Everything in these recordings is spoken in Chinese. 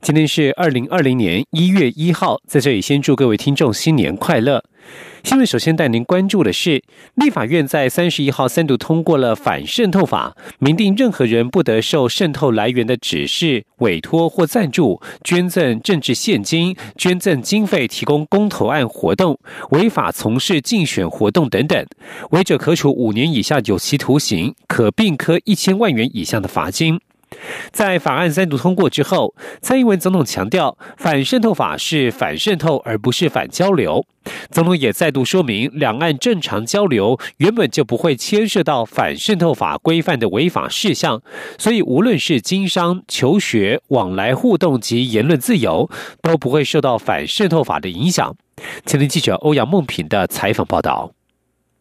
今天是二零二零年一月一号，在这里先祝各位听众新年快乐。新闻首先带您关注的是，立法院在三十一号三读通过了反渗透法，明定任何人不得受渗透来源的指示、委托或赞助、捐赠政治现金、捐赠经费提供公投案活动、违法从事竞选活动等等，违者可处五年以下有期徒刑，可并科一千万元以下的罚金。在法案三读通过之后，蔡英文总统强调，反渗透法是反渗透，而不是反交流。总统也再度说明，两岸正常交流原本就不会牵涉到反渗透法规范的违法事项，所以无论是经商、求学、往来互动及言论自由，都不会受到反渗透法的影响。前天记者欧阳梦平的采访报道。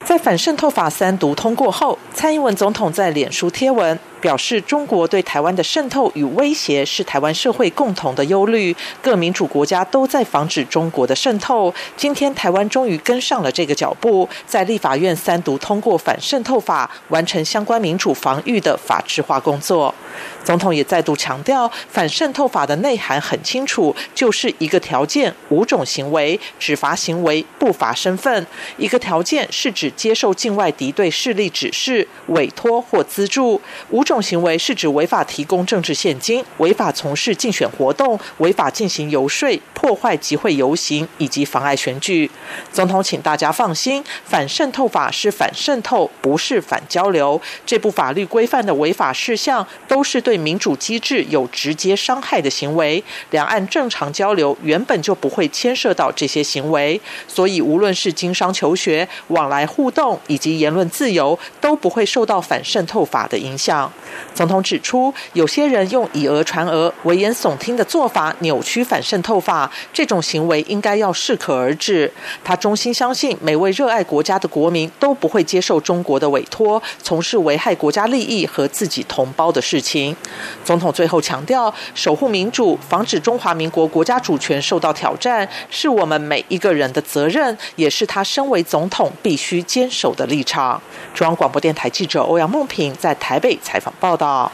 在反渗透法三读通过后，蔡英文总统在脸书贴文。表示中国对台湾的渗透与威胁是台湾社会共同的忧虑，各民主国家都在防止中国的渗透。今天台湾终于跟上了这个脚步，在立法院三读通过反渗透法，完成相关民主防御的法制化工作。总统也再度强调，反渗透法的内涵很清楚，就是一个条件五种行为，只罚行为不罚身份。一个条件是指接受境外敌对势力指示、委托或资助，五种。行为是指违法提供政治现金、违法从事竞选活动、违法进行游说、破坏集会游行以及妨碍选举。总统，请大家放心，反渗透法是反渗透，不是反交流。这部法律规范的违法事项都是对民主机制有直接伤害的行为。两岸正常交流原本就不会牵涉到这些行为，所以无论是经商求学、往来互互动以及言论自由，都不会受到反渗透法的影响。总统指出，有些人用以讹传讹、危言耸听的做法扭曲反渗透法，这种行为应该要适可而止。他衷心相信，每位热爱国家的国民都不会接受中国的委托，从事危害国家利益和自己同胞的事情。总统最后强调，守护民主、防止中华民国国家主权受到挑战，是我们每一个人的责任，也是他身为总统必须坚守的立场。中央广播电台记者欧阳梦平在台北采访。报道。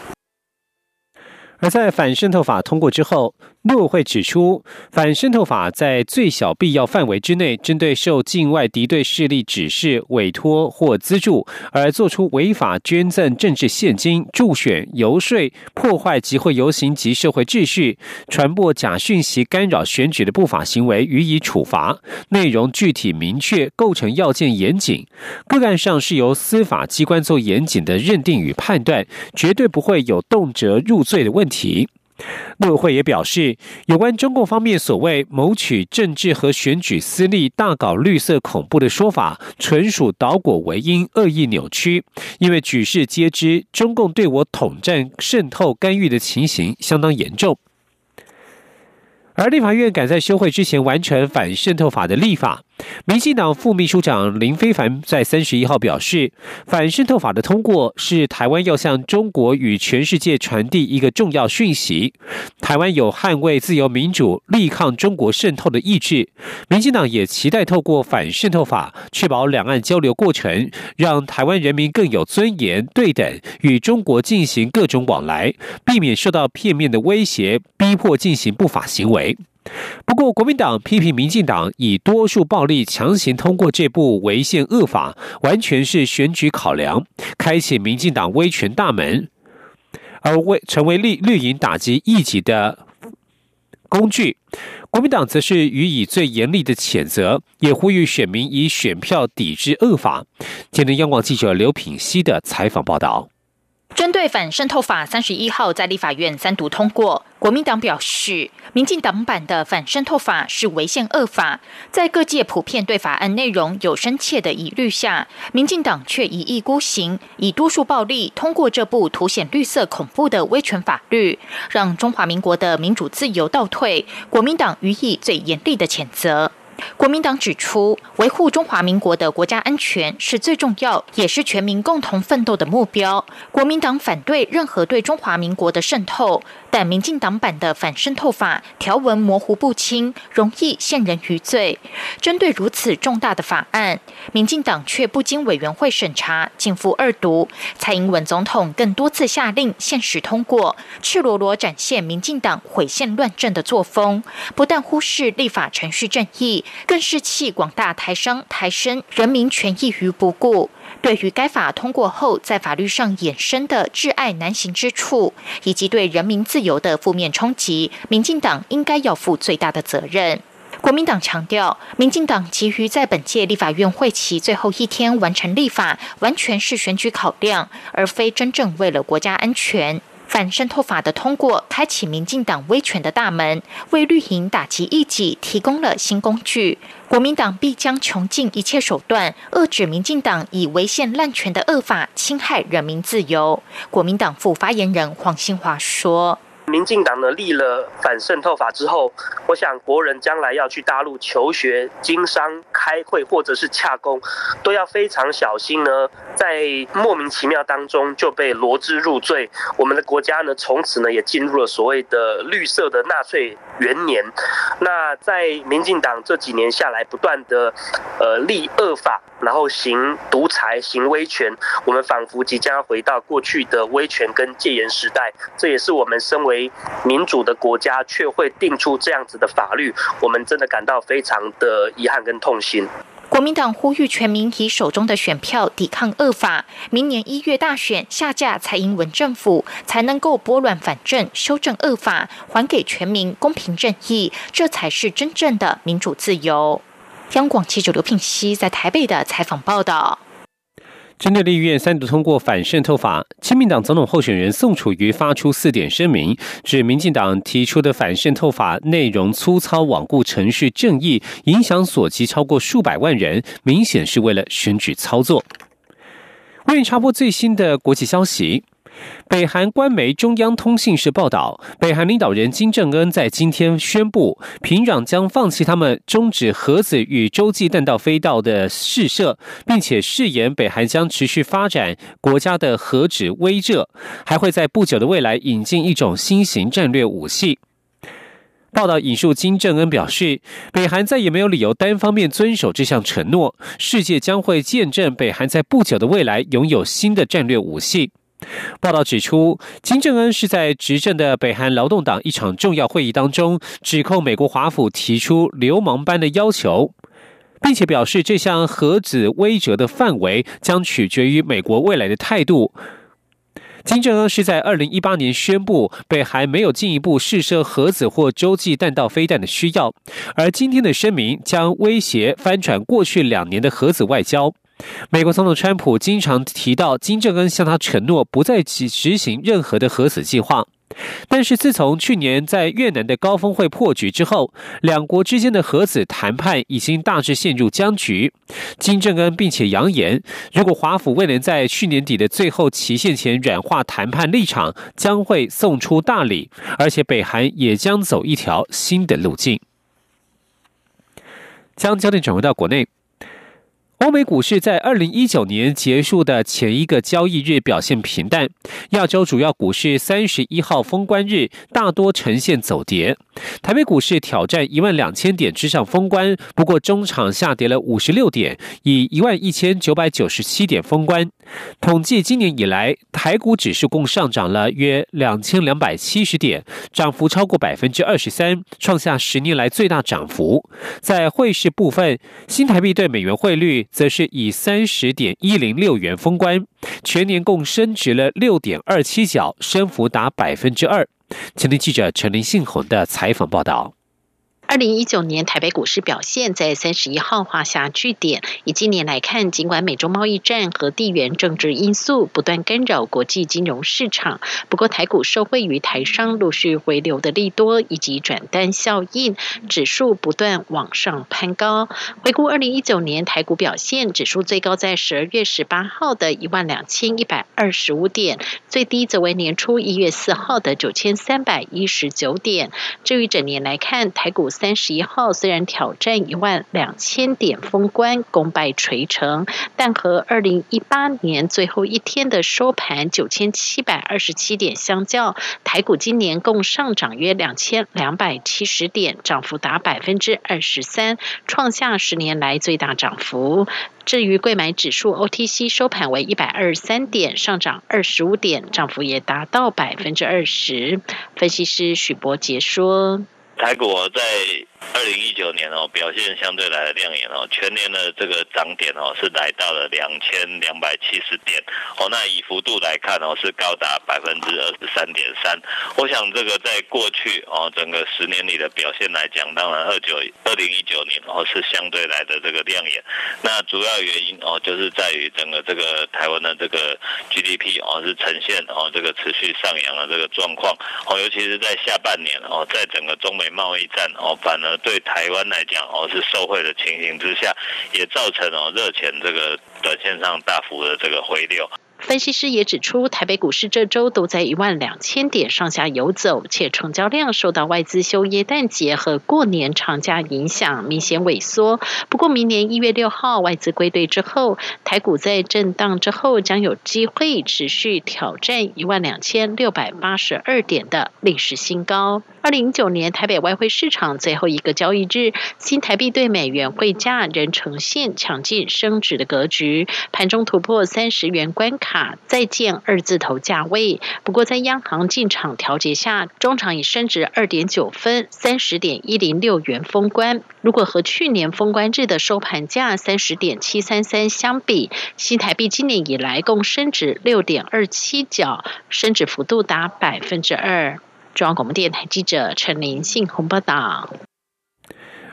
而在反渗透法通过之后。陆委会指出，反渗透法在最小必要范围之内，针对受境外敌对势力指示、委托或资助而做出违法捐赠政治现金、助选、游说、破坏集会游行及社会秩序、传播假讯息、干扰选举的不法行为，予以处罚。内容具体明确，构成要件严谨，个案上是由司法机关做严谨的认定与判断，绝对不会有动辄入罪的问题。陆委会也表示，有关中共方面所谓谋取政治和选举私利、大搞绿色恐怖的说法，纯属倒果为因、恶意扭曲。因为举世皆知，中共对我统战、渗透、干预的情形相当严重。而立法院赶在休会之前完成反渗透法的立法。民进党副秘书长林非凡在三十一号表示，反渗透法的通过是台湾要向中国与全世界传递一个重要讯息：台湾有捍卫自由民主、力抗中国渗透的意志。民进党也期待透过反渗透法，确保两岸交流过程，让台湾人民更有尊严、对等与中国进行各种往来，避免受到片面的威胁、逼迫进行不法行为。不过，国民党批评民进党以多数暴力强行通过这部违宪恶法，完全是选举考量，开启民进党威权大门，而为成为绿绿营打击异己的工具。国民党则是予以最严厉的谴责，也呼吁选民以选票抵制恶法。今天，央广记者刘品熙的采访报道。针对反渗透法三十一号在立法院三读通过，国民党表示，民进党版的反渗透法是违宪恶法，在各界普遍对法案内容有深切的疑虑下，民进党却一意孤行，以多数暴力通过这部凸显绿色恐怖的威权法律，让中华民国的民主自由倒退。国民党予以最严厉的谴责。国民党指出，维护中华民国的国家安全是最重要，也是全民共同奋斗的目标。国民党反对任何对中华民国的渗透，但民进党版的反渗透法条文模糊不清，容易陷人于罪。针对如此重大的法案，民进党却不经委员会审查，进赴二读。蔡英文总统更多次下令限时通过，赤裸裸展现民进党毁宪乱政的作风，不但忽视立法程序正义。更是弃广大台商、台生人民权益于不顾。对于该法通过后在法律上衍生的挚爱难行之处，以及对人民自由的负面冲击，民进党应该要负最大的责任。国民党强调，民进党急于在本届立法院会期最后一天完成立法，完全是选举考量，而非真正为了国家安全。反渗透法的通过，开启民进党威权的大门，为绿营打击异己提供了新工具。国民党必将穷尽一切手段，遏制民进党以违宪滥权的恶法，侵害人民自由。国民党副发言人黄兴华说。民进党呢立了反渗透法之后，我想国人将来要去大陆求学、经商、开会或者是洽公，都要非常小心呢，在莫名其妙当中就被罗织入罪。我们的国家呢从此呢也进入了所谓的绿色的纳粹元年。那在民进党这几年下来不断的呃立恶法，然后行独裁、行威权，我们仿佛即将回到过去的威权跟戒严时代。这也是我们身为民主的国家却会定出这样子的法律，我们真的感到非常的遗憾跟痛心。国民党呼吁全民以手中的选票抵抗恶法，明年一月大选下架蔡英文政府，才能够拨乱反正，修正恶法，还给全民公平正义，这才是真正的民主自由。央广记者刘聘熙在台北的采访报道。针对立院三度通过反渗透法，亲民党总统候选人宋楚瑜发出四点声明，指民进党提出的反渗透法内容粗糙、罔顾程序正义，影响所及超过数百万人，明显是为了选举操作。为你插播最新的国际消息。北韩官媒中央通信社报道，北韩领导人金正恩在今天宣布，平壤将放弃他们终止核子与洲际弹道飞道的试射，并且誓言北韩将持续发展国家的核子威慑，还会在不久的未来引进一种新型战略武器。报道引述金正恩表示，北韩再也没有理由单方面遵守这项承诺，世界将会见证北韩在不久的未来拥有新的战略武器。报道指出，金正恩是在执政的北韩劳动党一场重要会议当中，指控美国华府提出流氓般的要求，并且表示这项核子威慑的范围将取决于美国未来的态度。金正恩是在二零一八年宣布北韩没有进一步试射核子或洲际弹道飞弹的需要，而今天的声明将威胁翻转过去两年的核子外交。美国总统川普经常提到金正恩向他承诺不再执行任何的核子计划，但是自从去年在越南的高峰会破局之后，两国之间的核子谈判已经大致陷入僵局。金正恩并且扬言，如果华府未能在去年底的最后期限前软化谈判立场，将会送出大礼，而且北韩也将走一条新的路径。将焦点转回到国内。欧美股市在二零一九年结束的前一个交易日表现平淡，亚洲主要股市三十一号封关日大多呈现走跌。台北股市挑战一万两千点之上封关，不过中场下跌了五十六点，以一万一千九百九十七点封关。统计今年以来，台股指数共上涨了约两千两百七十点，涨幅超过百分之二十三，创下十年来最大涨幅。在汇市部分，新台币对美元汇率。则是以三十点一零六元封关，全年共升值了六点二七角，升幅达百分之二。前天记者陈林信宏的采访报道。二零一九年台北股市表现在三十一号画下句点。以今年来看，尽管美中贸易战和地缘政治因素不断干扰国际金融市场，不过台股受惠于台商陆续回流的利多以及转单效应，指数不断往上攀高。回顾二零一九年台股表现，指数最高在十二月十八号的一万两千一百二十五点，最低则为年初一月四号的九千三百一十九点。至于整年来看，台股。三十一号虽然挑战一万两千点封关，功败垂成，但和二零一八年最后一天的收盘九千七百二十七点相较，台股今年共上涨约两千两百七十点，涨幅达百分之二十三，创下十年来最大涨幅。至于贵买指数 OTC 收盘为一百二十三点，上涨二十五点，涨幅也达到百分之二十。分析师许博杰说：“台股在。”二零一九年哦，表现相对来的亮眼哦，全年的这个涨点哦是来到了两千两百七十点哦，那以幅度来看哦是高达百分之二十三点三。我想这个在过去哦整个十年里的表现来讲，当然二九二零一九年哦是相对来的这个亮眼。那主要原因哦就是在于整个这个台湾的这个 GDP 哦是呈现哦这个持续上扬的这个状况哦，尤其是在下半年哦，在整个中美贸易战哦反而。对台湾来讲，哦是受惠的情形之下，也造成哦热钱这个短线上大幅的这个回流。分析师也指出，台北股市这周都在一万两千点上下游走，且成交量受到外资休耶诞节和过年长假影响，明显萎缩。不过，明年一月六号外资归队之后，台股在震荡之后将有机会持续挑战一万两千六百八十二点的历史新高。二零一九年台北外汇市场最后一个交易日，新台币对美元汇价仍呈现强劲升值的格局，盘中突破三十元关卡。卡再见二字头价位，不过在央行进场调节下，中场已升值二点九分，三十点一零六元封关。如果和去年封关日的收盘价三十点七三三相比，新台币今年以来共升值六点二七角，升值幅度达百分之二。中央广播电台记者陈林信鸿报道。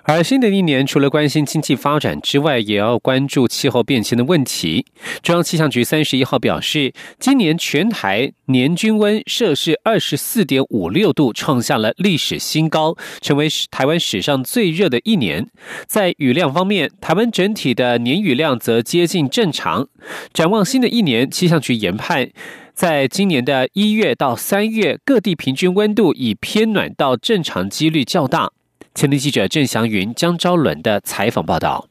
而新的一年，除了关心经济发展之外，也要关注气候变迁的问题。中央气象局三十一号表示，今年全台年均温摄氏二十四点五六度，创下了历史新高，成为台湾史上最热的一年。在雨量方面，台湾整体的年雨量则接近正常。展望新的一年，气象局研判，在今年的一月到三月，各地平均温度以偏暖到正常几率较大。前天记者郑祥云、江昭伦的采访报道。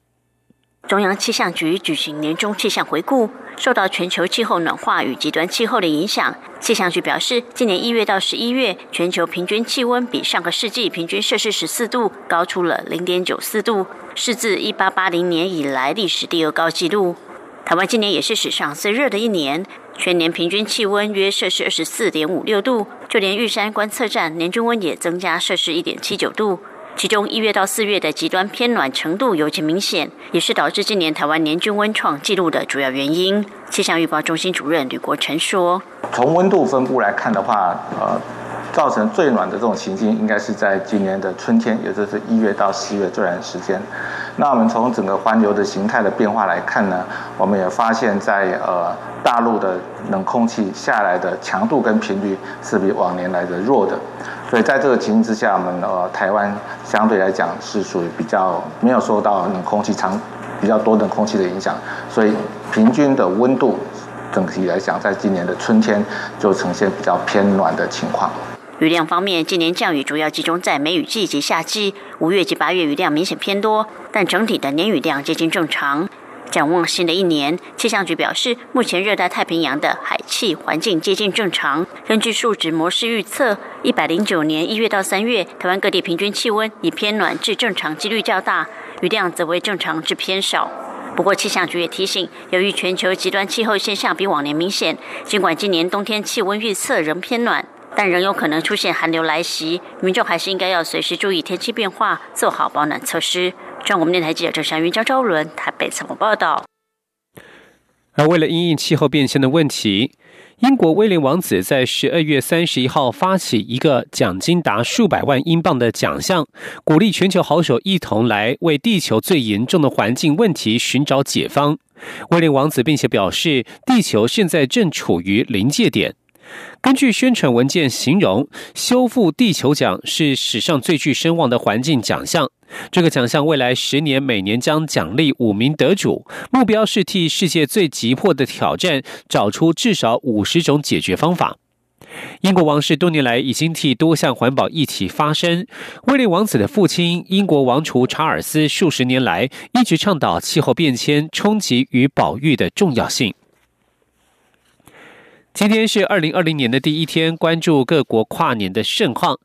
中央气象局举行年终气象回顾，受到全球气候暖化与极端气候的影响，气象局表示，今年一月到十一月，全球平均气温比上个世纪平均摄氏十四度高出了零点九四度，是自一八八零年以来历史第二高纪录。台湾今年也是史上最热的一年，全年平均气温约摄氏二十四点五六度，就连玉山观测站年均温也增加摄氏一点七九度。其中一月到四月的极端偏暖程度尤其明显，也是导致今年台湾年均温创纪录的主要原因。气象预报中心主任吕国成说：“从温度分布来看的话，呃，造成最暖的这种情境，应该是在今年的春天，也就是一月到四月这段时间。那我们从整个环流的形态的变化来看呢，我们也发现，在呃大陆的冷空气下来的强度跟频率是比往年来的弱的。”所以在这个情形之下，我们呃台湾相对来讲是属于比较没有受到冷空气长比较多冷空气的影响，所以平均的温度整体来讲，在今年的春天就呈现比较偏暖的情况。雨量方面，今年降雨主要集中在梅雨季及夏季，五月及八月雨量明显偏多，但整体的年雨量接近正常。展望新的一年，气象局表示，目前热带太平洋的海气环境接近正常。根据数值模式预测，一百零九年一月到三月，台湾各地平均气温以偏暖至正常几率较大，雨量则为正常至偏少。不过，气象局也提醒，由于全球极端气候现象比往年明显，尽管今年冬天气温预测仍偏暖，但仍有可能出现寒流来袭，民众还是应该要随时注意天气变化，做好保暖措施。中国电台记者张祥云、张昭伦台北采访报道。而为了因应气候变迁的问题，英国威廉王子在十二月三十一号发起一个奖金达数百万英镑的奖项，鼓励全球好手一同来为地球最严重的环境问题寻找解方。威廉王子并且表示，地球现在正处于临界点。根据宣传文件形容，修复地球奖是史上最具声望的环境奖项。这个奖项未来十年每年将奖励五名得主，目标是替世界最急迫的挑战找出至少五十种解决方法。英国王室多年来已经替多项环保议题发声。威廉王子的父亲英国王储查尔斯数十年来一直倡导气候变迁冲击与保育的重要性。今天是二零二零年的第一天，关注各国跨年的盛况。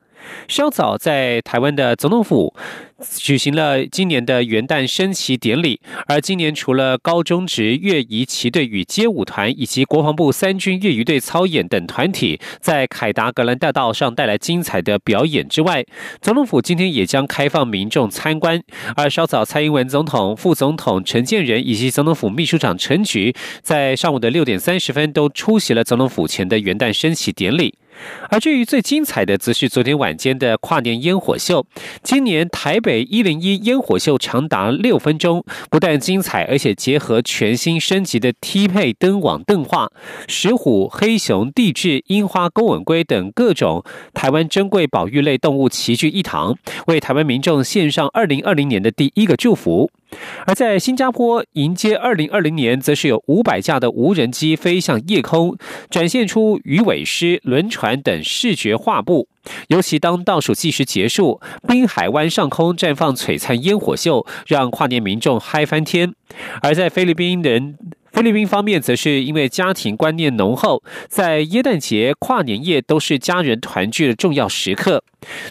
稍早在台湾的总统府。举行了今年的元旦升旗典礼，而今年除了高中职乐仪旗队与街舞团，以及国防部三军业余队操演等团体在凯达格兰大道上带来精彩的表演之外，总统府今天也将开放民众参观。而稍早，蔡英文总统、副总统陈建仁以及总统府秘书长陈菊在上午的六点三十分都出席了总统府前的元旦升旗典礼。而至于最精彩的，则是昨天晚间的跨年烟火秀。今年台北一零一烟火秀长达六分钟，不但精彩，而且结合全新升级的梯配灯网灯画、石虎、黑熊、地质、樱花、钩吻龟等各种台湾珍贵保育类动物齐聚一堂，为台湾民众献上二零二零年的第一个祝福。而在新加坡迎接二零二零年，则是有五百架的无人机飞向夜空，展现出鱼尾狮、轮船等视觉画布。尤其当倒数计时结束，滨海湾上空绽放璀璨烟火秀，让跨年民众嗨翻天。而在菲律宾人。菲律宾方面则是因为家庭观念浓厚，在耶诞节、跨年夜都是家人团聚的重要时刻。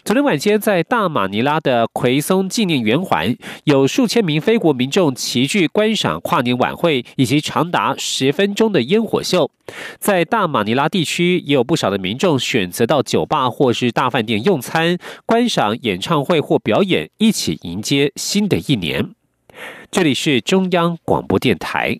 昨天晚间，在大马尼拉的奎松纪念圆环，有数千名非国民众齐聚观赏跨年晚会以及长达十分钟的烟火秀。在大马尼拉地区，也有不少的民众选择到酒吧或是大饭店用餐、观赏演唱会或表演，一起迎接新的一年。这里是中央广播电台。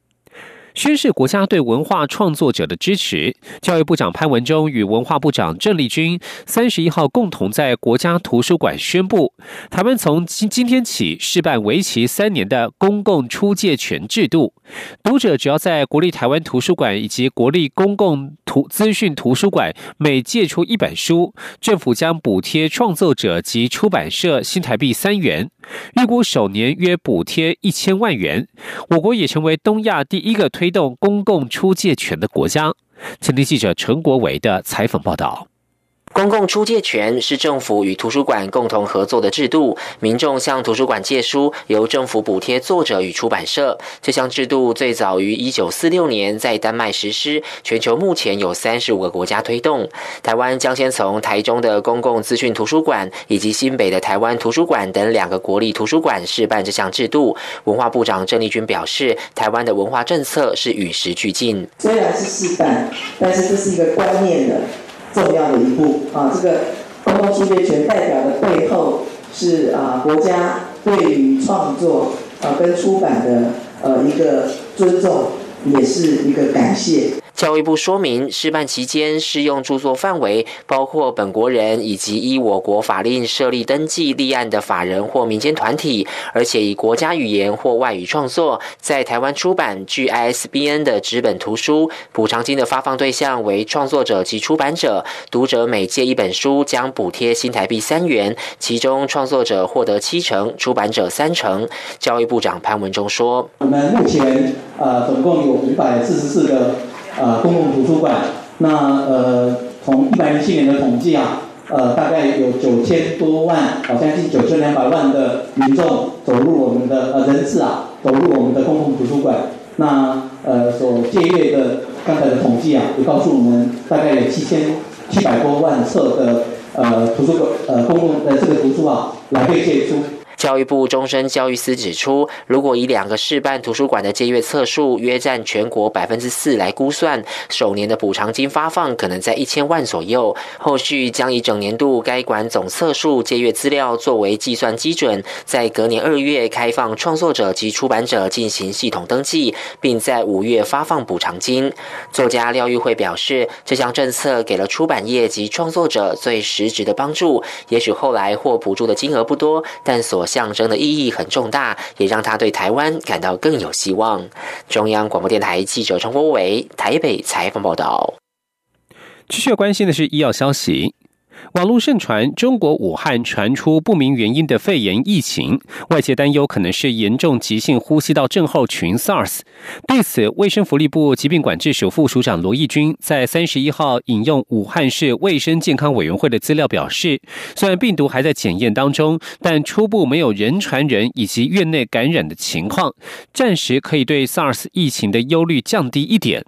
宣示国家对文化创作者的支持。教育部长潘文忠与文化部长郑丽君三十一号共同在国家图书馆宣布，台湾从今今天起试办为期三年的公共出借权制度。读者只要在国立台湾图书馆以及国立公共图资讯图书馆每借出一本书，政府将补贴创作者及出版社新台币三元，预估首年约补贴一千万元。我国也成为东亚第一个。推推动公共出借权的国家，请听记者陈国伟的采访报道。公共出借权是政府与图书馆共同合作的制度，民众向图书馆借书，由政府补贴作者与出版社。这项制度最早于一九四六年在丹麦实施，全球目前有三十五个国家推动。台湾将先从台中的公共资讯图书馆以及新北的台湾图书馆等两个国立图书馆试办这项制度。文化部长郑丽君表示，台湾的文化政策是与时俱进。虽然是试办，但是这是一个观念的。重要的一步啊！这个公共书业权代表的背后是啊，国家对于创作啊跟出版的呃一个尊重，也是一个感谢。教育部说明，试办期间适用著作范围包括本国人以及依我国法令设立登记立案的法人或民间团体，而且以国家语言或外语创作，在台湾出版具 ISBN 的纸本图书。补偿金的发放对象为创作者及出版者，读者每借一本书将补贴新台币三元，其中创作者获得七成，出版者三成。教育部长潘文忠说：“我们目前呃总共有五百四十四个。”呃，公共图书馆，那呃，从一百零七年的统计啊，呃，大概有九千多万，好像近九千两百万的民众走入我们的呃人次啊，走入我们的公共图书馆。那呃，所借阅的刚才的统计啊，也告诉我们，大概有七千七百多万册的呃图书馆呃公共的这个图书啊，来被借出。教育部终身教育司指出，如果以两个市办图书馆的借阅册数约占全国百分之四来估算，首年的补偿金发放可能在一千万左右。后续将以整年度该馆总册数借阅资料作为计算基准，在隔年二月开放创作者及出版者进行系统登记，并在五月发放补偿金。作家廖玉慧表示，这项政策给了出版业及创作者最实质的帮助。也许后来获补助的金额不多，但所象征的意义很重大，也让他对台湾感到更有希望。中央广播电台记者陈国伟台北采访报道。继续关心的是医药消息。网络盛传中国武汉传出不明原因的肺炎疫情，外界担忧可能是严重急性呼吸道症候群 （SARS）。对此，卫生福利部疾病管制署副署长罗义军在三十一号引用武汉市卫生健康委员会的资料表示，虽然病毒还在检验当中，但初步没有人传人以及院内感染的情况，暂时可以对 SARS 疫情的忧虑降低一点。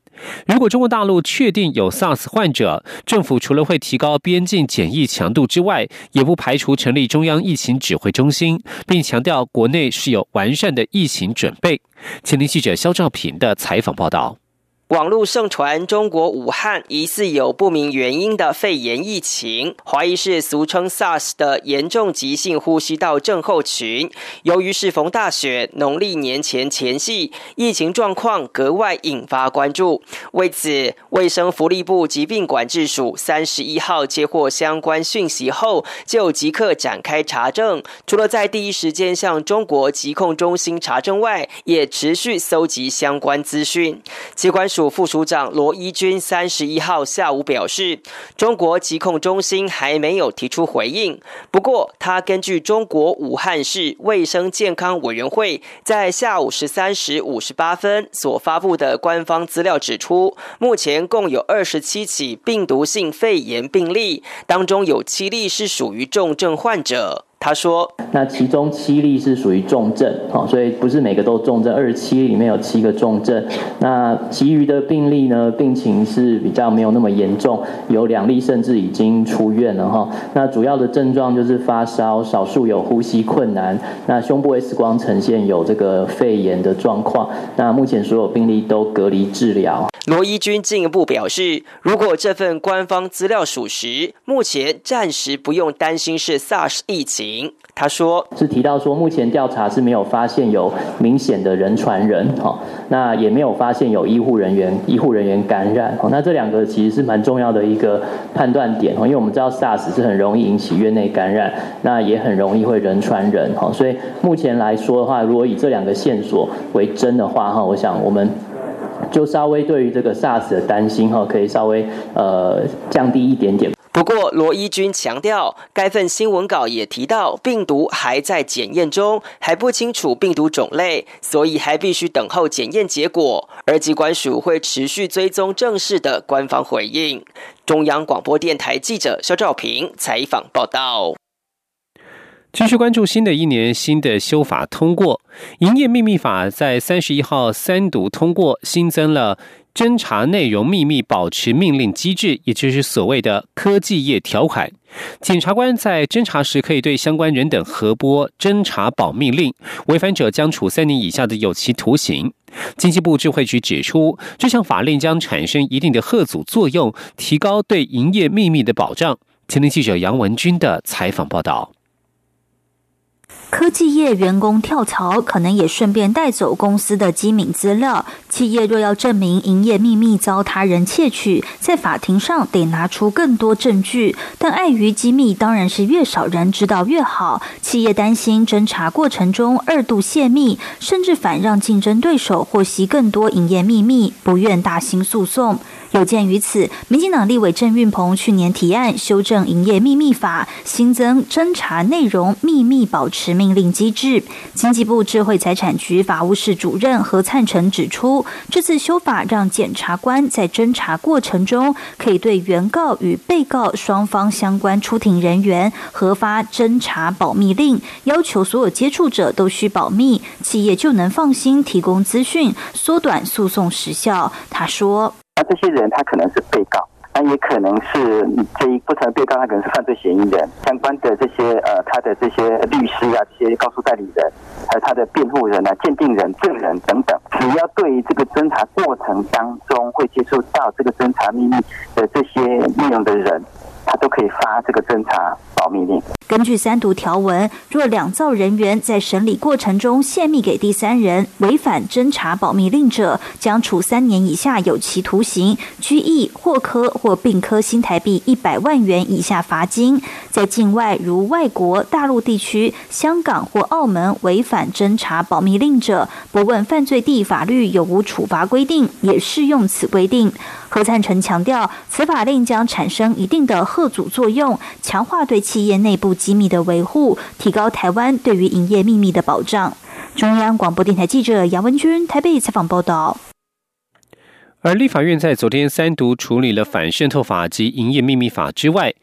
如果中国大陆确定有 SARS 患者，政府除了会提高边境检疫强度之外，也不排除成立中央疫情指挥中心，并强调国内是有完善的疫情准备。前听记者肖兆平的采访报道。网络盛传中国武汉疑似有不明原因的肺炎疫情，怀疑是俗称 SARS 的严重急性呼吸道症候群。由于适逢大雪，农历年前前夕，疫情状况格外引发关注。为此，卫生福利部疾病管制署三十一号接获相关讯息后，就即刻展开查证。除了在第一时间向中国疾控中心查证外，也持续搜集相关资讯。机关署。副署长罗一军三十一号下午表示，中国疾控中心还没有提出回应。不过，他根据中国武汉市卫生健康委员会在下午十三时五十八分所发布的官方资料指出，目前共有二十七起病毒性肺炎病例，当中有七例是属于重症患者。他说：“那其中七例是属于重症，哦，所以不是每个都重症，二十七例里面有七个重症。那其余的病例呢，病情是比较没有那么严重，有两例甚至已经出院了哈。那主要的症状就是发烧，少数有呼吸困难。那胸部 X 光呈现有这个肺炎的状况。那目前所有病例都隔离治疗。”罗伊军进一步表示，如果这份官方资料属实，目前暂时不用担心是 SARS 疫情。他说：“是提到说，目前调查是没有发现有明显的人传人，哈，那也没有发现有医护人员医护人员感染，哦，那这两个其实是蛮重要的一个判断点，哦，因为我们知道 SARS 是很容易引起院内感染，那也很容易会人传人，哈，所以目前来说的话，如果以这两个线索为真的话，哈，我想我们就稍微对于这个 SARS 的担心，哈，可以稍微呃降低一点点。”不过，罗伊军强调，该份新闻稿也提到，病毒还在检验中，还不清楚病毒种类，所以还必须等候检验结果。而机关署会持续追踪正式的官方回应。中央广播电台记者肖兆平采访报道。继续关注新的一年新的修法通过，营业秘密法在三十一号三读通过，新增了。侦查内容秘密保持命令机制，也就是所谓的科技业条款。检察官在侦查时可以对相关人等核拨侦查保密令，违反者将处三年以下的有期徒刑。经济部智慧局指出，这项法令将产生一定的贺阻作用，提高对营业秘密的保障。前听记者杨文军的采访报道。科技业员工跳槽，可能也顺便带走公司的机敏资料。企业若要证明营业秘密遭他人窃取，在法庭上得拿出更多证据。但碍于机密，当然是越少人知道越好。企业担心侦查过程中二度泄密，甚至反让竞争对手获悉更多营业秘密，不愿大兴诉讼。有鉴于此，民进党立委郑运鹏去年提案修正营业秘密法，新增侦查内容秘密保持命令机制。经济部智慧财产局法务室主任何灿成指出，这次修法让检察官在侦查过程中，可以对原告与被告双方相关出庭人员核发侦查保密令，要求所有接触者都需保密，企业就能放心提供资讯，缩短诉讼时效。他说。那这些人他可能是被告，那也可能是这一不成被告，他可能是犯罪嫌疑人。相关的这些呃，他的这些律师啊，这些告诉代理人，还有他的辩护人啊、鉴定人、证人等等，只要对于这个侦查过程当中会接触到这个侦查秘密的这些内容的人。他都可以发这个侦查保密令。根据三读条文，若两造人员在审理过程中泄密给第三人，违反侦查保密令者，将处三年以下有期徒刑、拘役获科或并科新台币一百万元以下罚金。在境外如外国、大陆地区、香港或澳门违反侦查保密令者，不问犯罪地法律有无处罚规定，也适用此规定。何灿成强调，此法令将产生一定的贺阻作用，强化对企业内部机密的维护，提高台湾对于营业秘密的保障。中央广播电台记者杨文君台北采访报道。而立法院在昨天三读处理了反渗透法及营业秘密法之外，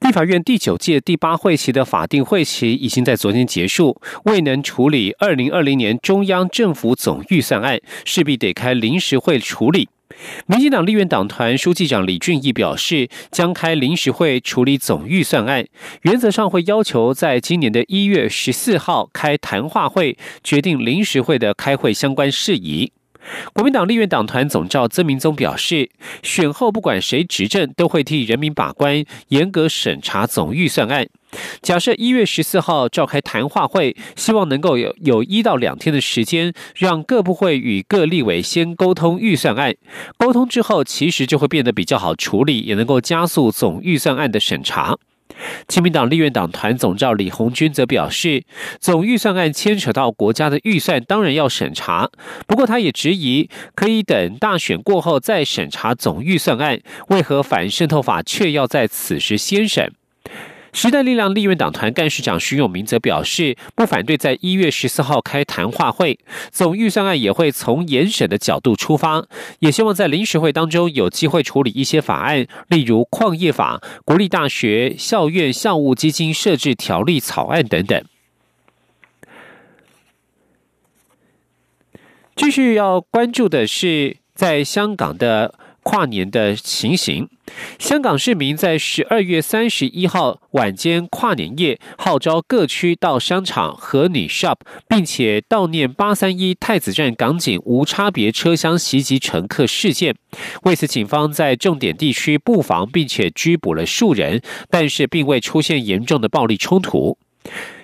立法院第九届第八会期的法定会期已经在昨天结束，未能处理二零二零年中央政府总预算案，势必得开临时会处理。民进党立院党团书记长李俊毅表示，将开临时会处理总预算案，原则上会要求在今年的一月十四号开谈话会，决定临时会的开会相关事宜。国民党立院党团总召曾明宗表示，选后不管谁执政，都会替人民把关，严格审查总预算案。假设一月十四号召开谈话会，希望能够有有一到两天的时间，让各部会与各立委先沟通预算案。沟通之后，其实就会变得比较好处理，也能够加速总预算案的审查。亲民党立院党团总召李红军则表示，总预算案牵扯到国家的预算，当然要审查。不过，他也质疑，可以等大选过后再审查总预算案，为何反渗透法却要在此时先审？时代力量立院党团干事长徐永明则表示，不反对在一月十四号开谈话会，总预算案也会从严审的角度出发，也希望在临时会当中有机会处理一些法案，例如矿业法、国立大学校院校务基金设置条例草案等等。继续要关注的是，在香港的。跨年的情形，香港市民在十二月三十一号晚间跨年夜，号召各区到商场和女 shop，并且悼念八三一太子站港警无差别车厢袭击乘客事件。为此，警方在重点地区布防，并且拘捕了数人，但是并未出现严重的暴力冲突。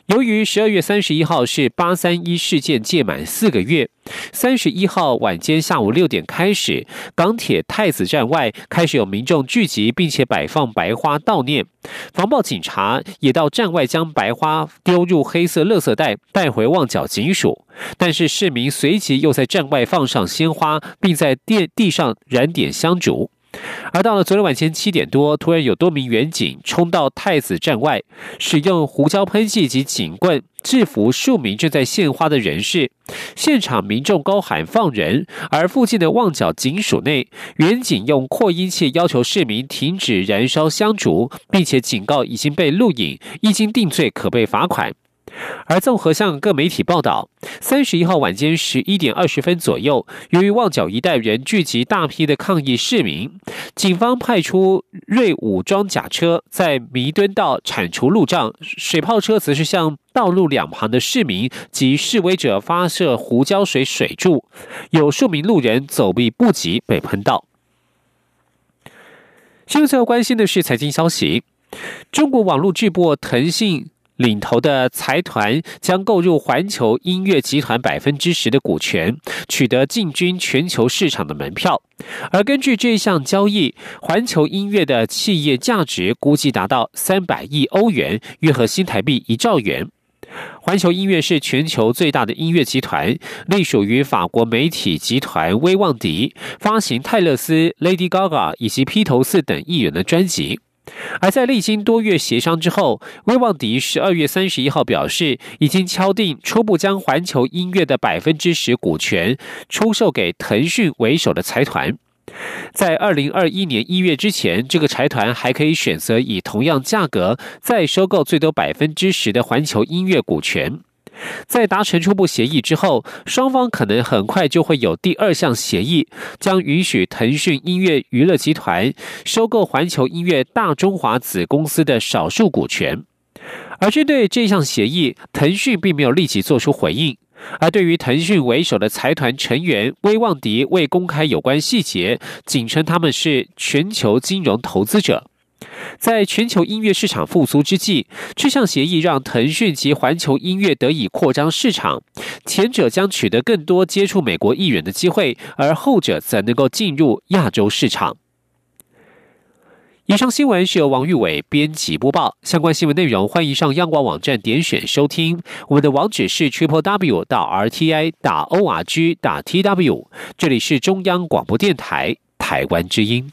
由于十二月三十一号是八三一事件届满四个月，三十一号晚间下午六点开始，港铁太子站外开始有民众聚集，并且摆放白花悼念。防暴警察也到站外将白花丢入黑色垃圾袋，带回旺角警署。但是市民随即又在站外放上鲜花，并在地地上燃点香烛。而到了昨天晚间七点多，突然有多名员警冲到太子站外，使用胡椒喷剂及警棍制服数名正在献花的人士。现场民众高喊放人，而附近的旺角警署内，远警用扩音器要求市民停止燃烧香烛，并且警告已经被录影，一经定罪可被罚款。而综合向各媒体报道，三十一号晚间十一点二十分左右，由于旺角一带人聚集大批的抗议市民，警方派出锐武装甲车在弥敦道铲除路障，水炮车则是向道路两旁的市民及示威者发射胡椒水水柱，有数名路人走避不及被喷到。新闻最后关心的是财经消息，中国网络巨擘腾讯。领头的财团将购入环球音乐集团百分之十的股权，取得进军全球市场的门票。而根据这项交易，环球音乐的企业价值估计达到三百亿欧元，约合新台币一兆元。环球音乐是全球最大的音乐集团，隶属于法国媒体集团威望迪，发行泰勒斯、Lady Gaga 以及披头四等艺人的专辑。而在历经多月协商之后，威旺迪十二月三十一号表示，已经敲定初步将环球音乐的百分之十股权出售给腾讯为首的财团。在二零二一年一月之前，这个财团还可以选择以同样价格再收购最多百分之十的环球音乐股权。在达成初步协议之后，双方可能很快就会有第二项协议，将允许腾讯音乐娱乐集团收购环球音乐大中华子公司的少数股权。而针对这项协议，腾讯并没有立即做出回应。而对于腾讯为首的财团成员威旺迪未公开有关细节，仅称他们是全球金融投资者。在全球音乐市场复苏之际，这项协议让腾讯及环球音乐得以扩张市场。前者将取得更多接触美国艺人的机会，而后者则能够进入亚洲市场。以上新闻是由王玉伟编辑播报。相关新闻内容，欢迎上央广网站点选收听。我们的网址是 triple w 到 r t i 打 o r g 打 t w。这里是中央广播电台台湾之音。